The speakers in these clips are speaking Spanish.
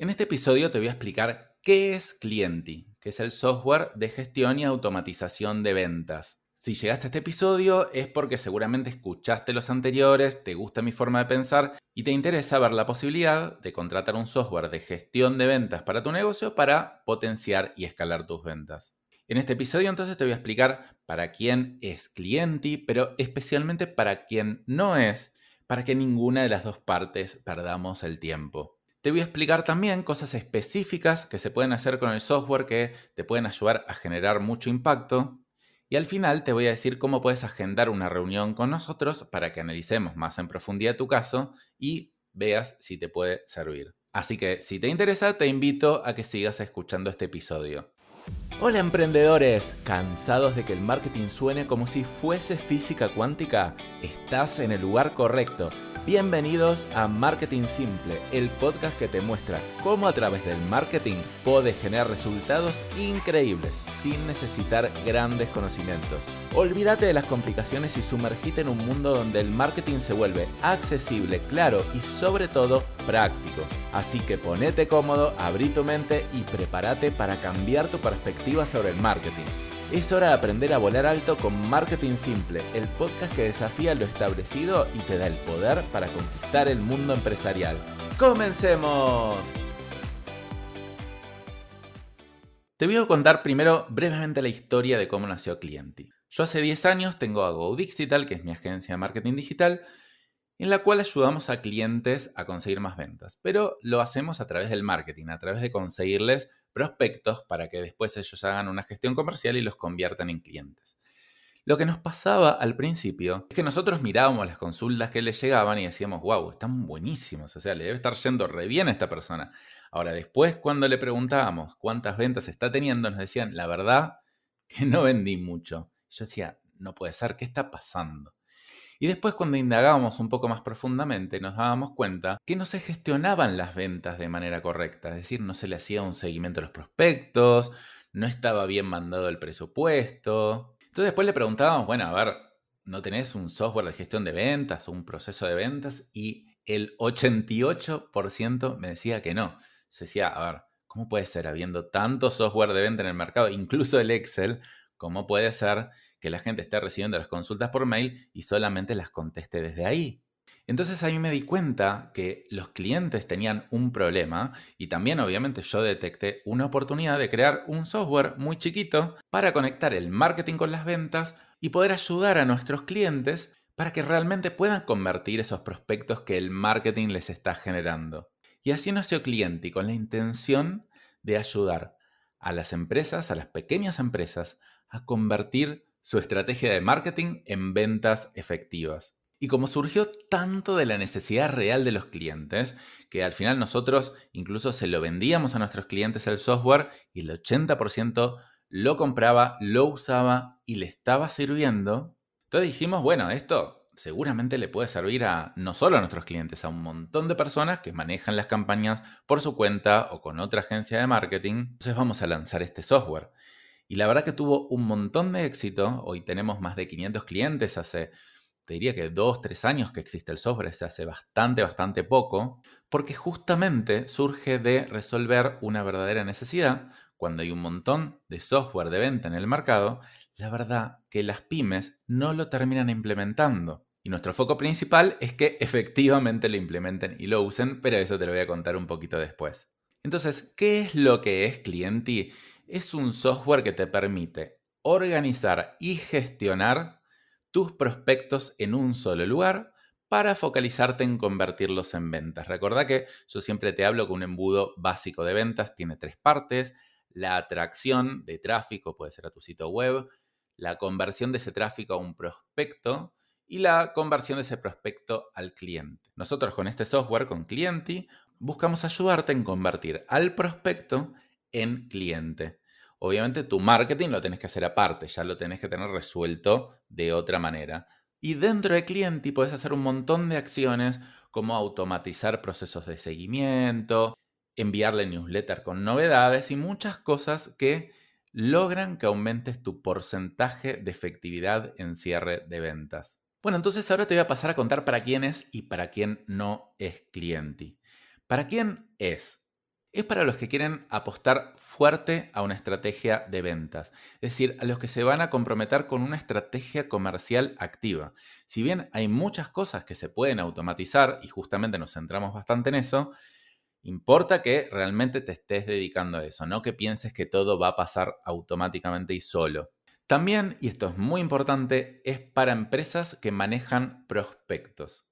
En este episodio te voy a explicar qué es Clienti, que es el software de gestión y automatización de ventas. Si llegaste a este episodio es porque seguramente escuchaste los anteriores, te gusta mi forma de pensar y te interesa ver la posibilidad de contratar un software de gestión de ventas para tu negocio para potenciar y escalar tus ventas. En este episodio entonces te voy a explicar para quién es Clienti, pero especialmente para quién no es, para que ninguna de las dos partes perdamos el tiempo. Te voy a explicar también cosas específicas que se pueden hacer con el software que te pueden ayudar a generar mucho impacto. Y al final te voy a decir cómo puedes agendar una reunión con nosotros para que analicemos más en profundidad tu caso y veas si te puede servir. Así que si te interesa, te invito a que sigas escuchando este episodio. Hola emprendedores, ¿cansados de que el marketing suene como si fuese física cuántica? Estás en el lugar correcto. Bienvenidos a Marketing Simple, el podcast que te muestra cómo a través del marketing puedes generar resultados increíbles sin necesitar grandes conocimientos. Olvídate de las complicaciones y sumergite en un mundo donde el marketing se vuelve accesible, claro y sobre todo práctico. Así que ponete cómodo, abrí tu mente y prepárate para cambiar tu perspectiva sobre el marketing. Es hora de aprender a volar alto con Marketing Simple, el podcast que desafía lo establecido y te da el poder para conquistar el mundo empresarial. ¡Comencemos! Te voy a contar primero brevemente la historia de cómo nació Clienti. Yo hace 10 años tengo a Go Digital, que es mi agencia de marketing digital, en la cual ayudamos a clientes a conseguir más ventas, pero lo hacemos a través del marketing, a través de conseguirles prospectos para que después ellos hagan una gestión comercial y los conviertan en clientes. Lo que nos pasaba al principio es que nosotros mirábamos las consultas que les llegaban y decíamos, wow, están buenísimos, o sea, le debe estar yendo re bien a esta persona. Ahora, después cuando le preguntábamos cuántas ventas está teniendo, nos decían, la verdad que no vendí mucho. Yo decía, no puede ser, ¿qué está pasando? Y después cuando indagábamos un poco más profundamente nos dábamos cuenta que no se gestionaban las ventas de manera correcta, es decir, no se le hacía un seguimiento a los prospectos, no estaba bien mandado el presupuesto. Entonces después le preguntábamos, bueno, a ver, ¿no tenés un software de gestión de ventas o un proceso de ventas? Y el 88% me decía que no. Yo decía, a ver, ¿cómo puede ser habiendo tanto software de venta en el mercado, incluso el Excel? ¿Cómo puede ser que la gente esté recibiendo las consultas por mail y solamente las conteste desde ahí. Entonces ahí me di cuenta que los clientes tenían un problema y también obviamente yo detecté una oportunidad de crear un software muy chiquito para conectar el marketing con las ventas y poder ayudar a nuestros clientes para que realmente puedan convertir esos prospectos que el marketing les está generando. Y así nació Clienti con la intención de ayudar a las empresas, a las pequeñas empresas, a convertir su estrategia de marketing en ventas efectivas. Y como surgió tanto de la necesidad real de los clientes, que al final nosotros incluso se lo vendíamos a nuestros clientes el software y el 80% lo compraba, lo usaba y le estaba sirviendo, entonces dijimos, bueno, esto seguramente le puede servir a no solo a nuestros clientes, a un montón de personas que manejan las campañas por su cuenta o con otra agencia de marketing. Entonces vamos a lanzar este software. Y la verdad que tuvo un montón de éxito. Hoy tenemos más de 500 clientes. Hace, te diría que dos, tres años que existe el software. Se hace bastante, bastante poco. Porque justamente surge de resolver una verdadera necesidad. Cuando hay un montón de software de venta en el mercado, la verdad que las pymes no lo terminan implementando. Y nuestro foco principal es que efectivamente lo implementen y lo usen, pero eso te lo voy a contar un poquito después. Entonces, ¿qué es lo que es Clienti? Es un software que te permite organizar y gestionar tus prospectos en un solo lugar para focalizarte en convertirlos en ventas. Recuerda que yo siempre te hablo que un embudo básico de ventas tiene tres partes. La atracción de tráfico puede ser a tu sitio web, la conversión de ese tráfico a un prospecto y la conversión de ese prospecto al cliente. Nosotros con este software, con Clienti, buscamos ayudarte en convertir al prospecto en cliente. Obviamente tu marketing lo tenés que hacer aparte, ya lo tenés que tener resuelto de otra manera. Y dentro de cliente puedes hacer un montón de acciones como automatizar procesos de seguimiento, enviarle newsletter con novedades y muchas cosas que logran que aumentes tu porcentaje de efectividad en cierre de ventas. Bueno, entonces ahora te voy a pasar a contar para quién es y para quién no es cliente. ¿Para quién es? Es para los que quieren apostar fuerte a una estrategia de ventas, es decir, a los que se van a comprometer con una estrategia comercial activa. Si bien hay muchas cosas que se pueden automatizar y justamente nos centramos bastante en eso, importa que realmente te estés dedicando a eso, no que pienses que todo va a pasar automáticamente y solo. También, y esto es muy importante, es para empresas que manejan prospectos.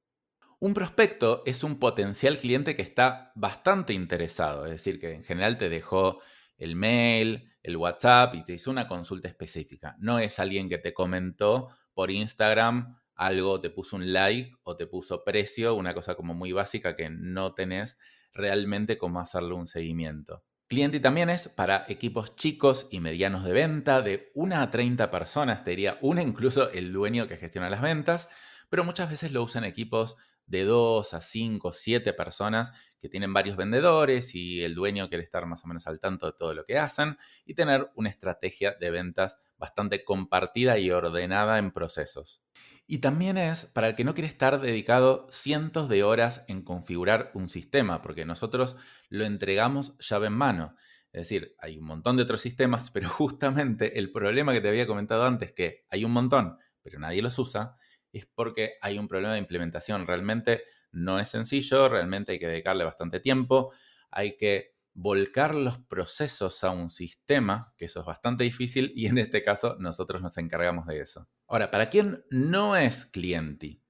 Un prospecto es un potencial cliente que está bastante interesado, es decir, que en general te dejó el mail, el WhatsApp y te hizo una consulta específica. No es alguien que te comentó por Instagram algo, te puso un like o te puso precio, una cosa como muy básica que no tenés realmente cómo hacerle un seguimiento. Cliente también es para equipos chicos y medianos de venta, de una a 30 personas, te diría una incluso el dueño que gestiona las ventas, pero muchas veces lo usan equipos de 2 a 5, 7 personas que tienen varios vendedores y el dueño quiere estar más o menos al tanto de todo lo que hacen y tener una estrategia de ventas bastante compartida y ordenada en procesos. Y también es para el que no quiere estar dedicado cientos de horas en configurar un sistema, porque nosotros lo entregamos llave en mano. Es decir, hay un montón de otros sistemas, pero justamente el problema que te había comentado antes, que hay un montón, pero nadie los usa, es porque hay un problema de implementación. Realmente no es sencillo, realmente hay que dedicarle bastante tiempo, hay que volcar los procesos a un sistema, que eso es bastante difícil y en este caso nosotros nos encargamos de eso. Ahora, para quien no es cliente,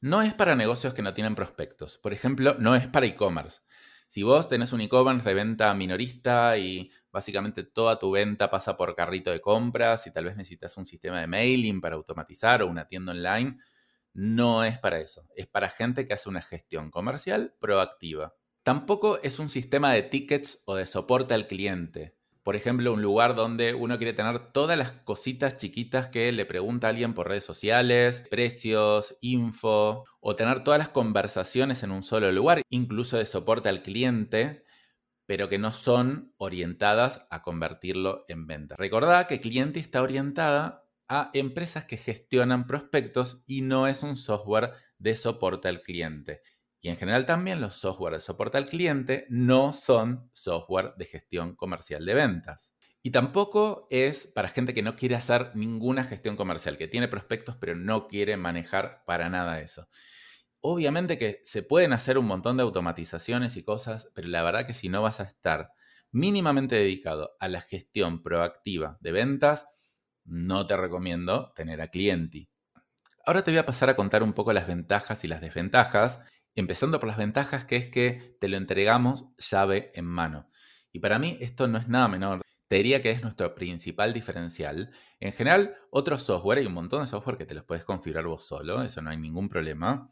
no es para negocios que no tienen prospectos. Por ejemplo, no es para e-commerce. Si vos tenés un e-commerce de venta minorista y básicamente toda tu venta pasa por carrito de compras y tal vez necesitas un sistema de mailing para automatizar o una tienda online, no es para eso. Es para gente que hace una gestión comercial proactiva. Tampoco es un sistema de tickets o de soporte al cliente por ejemplo, un lugar donde uno quiere tener todas las cositas chiquitas que le pregunta alguien por redes sociales, precios, info, o tener todas las conversaciones en un solo lugar, incluso de soporte al cliente, pero que no son orientadas a convertirlo en venta. Recordad que cliente está orientada a empresas que gestionan prospectos y no es un software de soporte al cliente. Y en general también los software de soporte al cliente no son software de gestión comercial de ventas. Y tampoco es para gente que no quiere hacer ninguna gestión comercial, que tiene prospectos pero no quiere manejar para nada eso. Obviamente que se pueden hacer un montón de automatizaciones y cosas, pero la verdad que si no vas a estar mínimamente dedicado a la gestión proactiva de ventas, no te recomiendo tener a cliente. Ahora te voy a pasar a contar un poco las ventajas y las desventajas Empezando por las ventajas, que es que te lo entregamos llave en mano. Y para mí esto no es nada menor. Te diría que es nuestro principal diferencial. En general, otros software, hay un montón de software que te los puedes configurar vos solo, eso no hay ningún problema.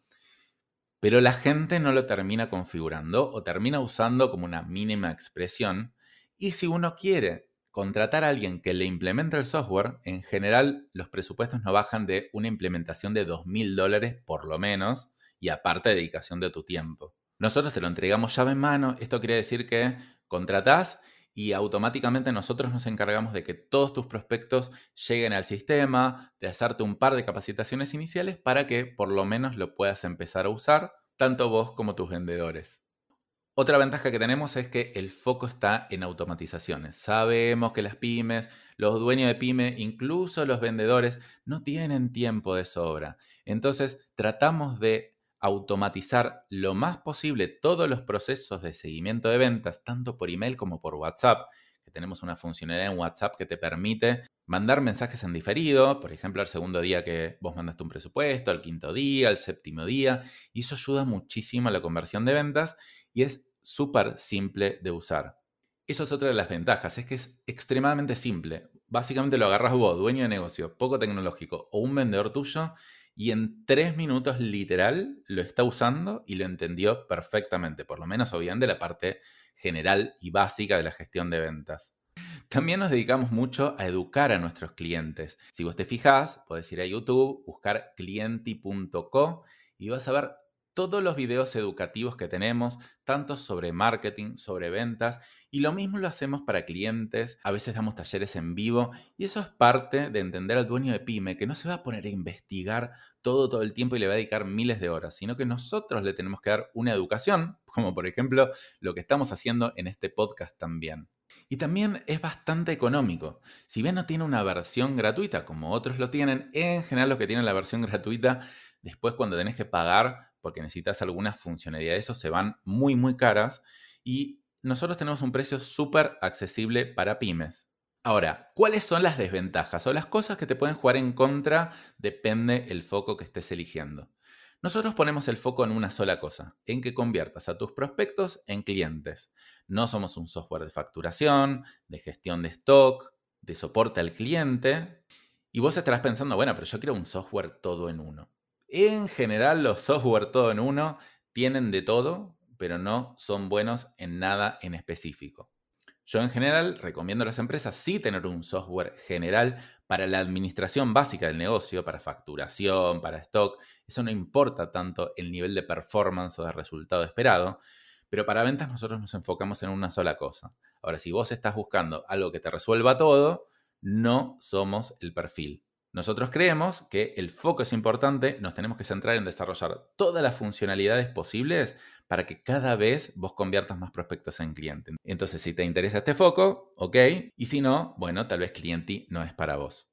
Pero la gente no lo termina configurando o termina usando como una mínima expresión. Y si uno quiere contratar a alguien que le implemente el software, en general los presupuestos no bajan de una implementación de 2.000 dólares por lo menos y aparte dedicación de tu tiempo. Nosotros te lo entregamos llave en mano, esto quiere decir que contratás y automáticamente nosotros nos encargamos de que todos tus prospectos lleguen al sistema, de hacerte un par de capacitaciones iniciales para que por lo menos lo puedas empezar a usar, tanto vos como tus vendedores. Otra ventaja que tenemos es que el foco está en automatizaciones. Sabemos que las pymes, los dueños de pyme, incluso los vendedores, no tienen tiempo de sobra. Entonces tratamos de automatizar lo más posible todos los procesos de seguimiento de ventas, tanto por email como por WhatsApp, que tenemos una funcionalidad en WhatsApp que te permite mandar mensajes en diferido, por ejemplo, al segundo día que vos mandaste un presupuesto, al quinto día, al séptimo día, y eso ayuda muchísimo a la conversión de ventas y es súper simple de usar. Eso es otra de las ventajas, es que es extremadamente simple. Básicamente lo agarras vos, dueño de negocio, poco tecnológico o un vendedor tuyo y en tres minutos literal lo está usando y lo entendió perfectamente, por lo menos obviamente la parte general y básica de la gestión de ventas. También nos dedicamos mucho a educar a nuestros clientes. Si vos te fijás, podés ir a YouTube, buscar clienti.co y vas a ver todos los videos educativos que tenemos, tanto sobre marketing, sobre ventas, y lo mismo lo hacemos para clientes, a veces damos talleres en vivo, y eso es parte de entender al dueño de pyme, que no se va a poner a investigar todo todo el tiempo y le va a dedicar miles de horas, sino que nosotros le tenemos que dar una educación, como por ejemplo lo que estamos haciendo en este podcast también. Y también es bastante económico. Si bien no tiene una versión gratuita como otros lo tienen, en general los que tienen la versión gratuita, después cuando tenés que pagar porque necesitas algunas funcionalidades, eso se van muy, muy caras. Y nosotros tenemos un precio súper accesible para pymes. Ahora, ¿cuáles son las desventajas o las cosas que te pueden jugar en contra? Depende el foco que estés eligiendo. Nosotros ponemos el foco en una sola cosa, en que conviertas a tus prospectos en clientes. No somos un software de facturación, de gestión de stock, de soporte al cliente. Y vos estarás pensando, bueno, pero yo quiero un software todo en uno. En general, los software todo en uno tienen de todo, pero no son buenos en nada en específico. Yo en general recomiendo a las empresas sí tener un software general para la administración básica del negocio, para facturación, para stock. Eso no importa tanto el nivel de performance o de resultado esperado, pero para ventas nosotros nos enfocamos en una sola cosa. Ahora, si vos estás buscando algo que te resuelva todo, no somos el perfil. Nosotros creemos que el foco es importante, nos tenemos que centrar en desarrollar todas las funcionalidades posibles para que cada vez vos conviertas más prospectos en cliente. Entonces, si te interesa este foco, ok, y si no, bueno, tal vez cliente no es para vos.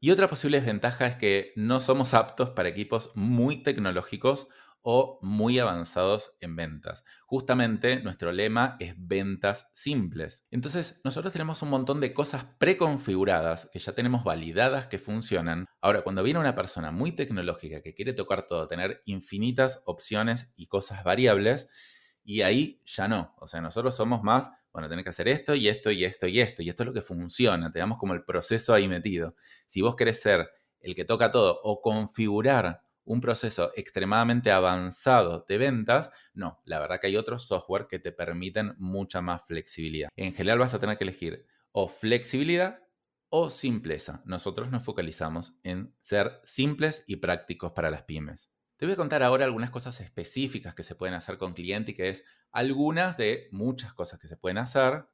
Y otra posible desventaja es que no somos aptos para equipos muy tecnológicos o muy avanzados en ventas. Justamente nuestro lema es ventas simples. Entonces nosotros tenemos un montón de cosas preconfiguradas que ya tenemos validadas que funcionan. Ahora, cuando viene una persona muy tecnológica que quiere tocar todo, tener infinitas opciones y cosas variables, y ahí ya no. O sea, nosotros somos más, bueno, tenés que hacer esto y esto y esto y esto, y esto es lo que funciona, tenemos como el proceso ahí metido. Si vos querés ser el que toca todo o configurar un proceso extremadamente avanzado de ventas, no, la verdad que hay otros software que te permiten mucha más flexibilidad. En general vas a tener que elegir o flexibilidad o simpleza. Nosotros nos focalizamos en ser simples y prácticos para las pymes. Te voy a contar ahora algunas cosas específicas que se pueden hacer con cliente y que es algunas de muchas cosas que se pueden hacer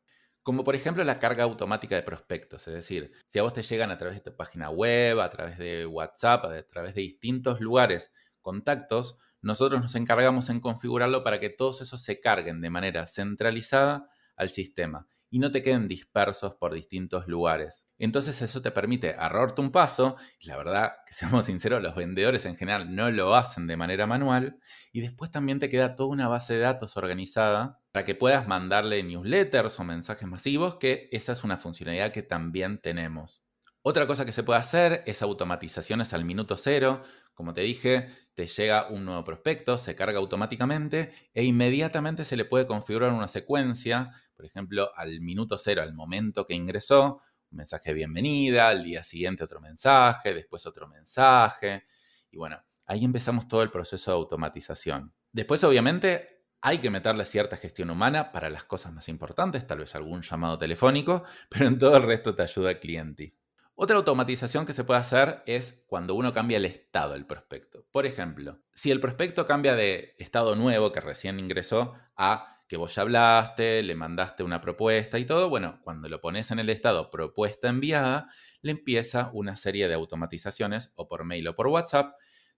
como por ejemplo la carga automática de prospectos. Es decir, si a vos te llegan a través de tu página web, a través de WhatsApp, a través de distintos lugares, contactos, nosotros nos encargamos en configurarlo para que todos esos se carguen de manera centralizada al sistema y no te queden dispersos por distintos lugares. Entonces eso te permite ahorrarte un paso, la verdad, que seamos sinceros, los vendedores en general no lo hacen de manera manual, y después también te queda toda una base de datos organizada para que puedas mandarle newsletters o mensajes masivos, que esa es una funcionalidad que también tenemos. Otra cosa que se puede hacer es automatizaciones al minuto cero. Como te dije, te llega un nuevo prospecto, se carga automáticamente e inmediatamente se le puede configurar una secuencia, por ejemplo, al minuto cero, al momento que ingresó, un mensaje de bienvenida, al día siguiente otro mensaje, después otro mensaje. Y bueno, ahí empezamos todo el proceso de automatización. Después, obviamente, hay que meterle cierta gestión humana para las cosas más importantes, tal vez algún llamado telefónico, pero en todo el resto te ayuda el cliente. Otra automatización que se puede hacer es cuando uno cambia el estado del prospecto. Por ejemplo, si el prospecto cambia de estado nuevo que recién ingresó a que vos ya hablaste, le mandaste una propuesta y todo, bueno, cuando lo pones en el estado propuesta enviada, le empieza una serie de automatizaciones o por mail o por WhatsApp,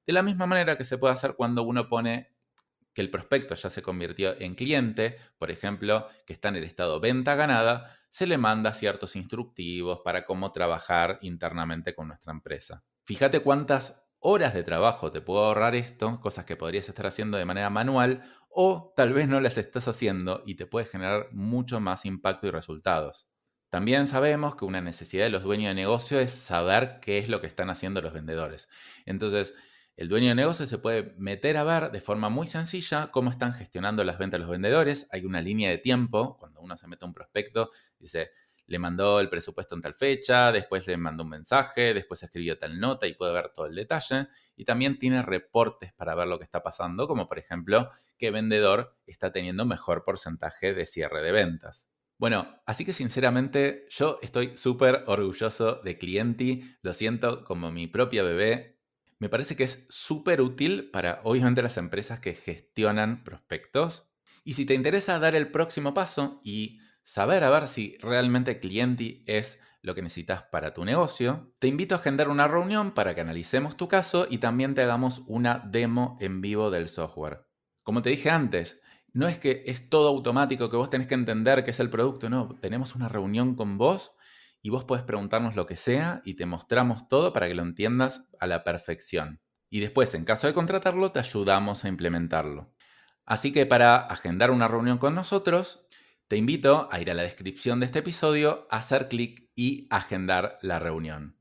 de la misma manera que se puede hacer cuando uno pone que el prospecto ya se convirtió en cliente, por ejemplo, que está en el estado venta ganada, se le manda ciertos instructivos para cómo trabajar internamente con nuestra empresa. Fíjate cuántas horas de trabajo te puedo ahorrar esto, cosas que podrías estar haciendo de manera manual o tal vez no las estás haciendo y te puede generar mucho más impacto y resultados. También sabemos que una necesidad de los dueños de negocio es saber qué es lo que están haciendo los vendedores. Entonces, el dueño de negocio se puede meter a ver de forma muy sencilla cómo están gestionando las ventas los vendedores. Hay una línea de tiempo, cuando uno se mete a un prospecto, dice, le mandó el presupuesto en tal fecha, después le mandó un mensaje, después escribió tal nota y puede ver todo el detalle. Y también tiene reportes para ver lo que está pasando, como por ejemplo qué vendedor está teniendo mejor porcentaje de cierre de ventas. Bueno, así que sinceramente yo estoy súper orgulloso de Clienti, lo siento como mi propia bebé, Me parece que es súper útil para obviamente las empresas que gestionan prospectos. Y si te interesa dar el próximo paso y saber a ver si realmente Clienti es lo que necesitas para tu negocio, te invito a agendar una reunión para que analicemos tu caso y también te hagamos una demo en vivo del software. Como te dije antes, no es que es todo automático, que vos tenés que entender qué es el producto, no, tenemos una reunión con vos y vos podés preguntarnos lo que sea y te mostramos todo para que lo entiendas a la perfección. Y después, en caso de contratarlo, te ayudamos a implementarlo. Así que para agendar una reunión con nosotros, te invito a ir a la descripción de este episodio, hacer clic y agendar la reunión.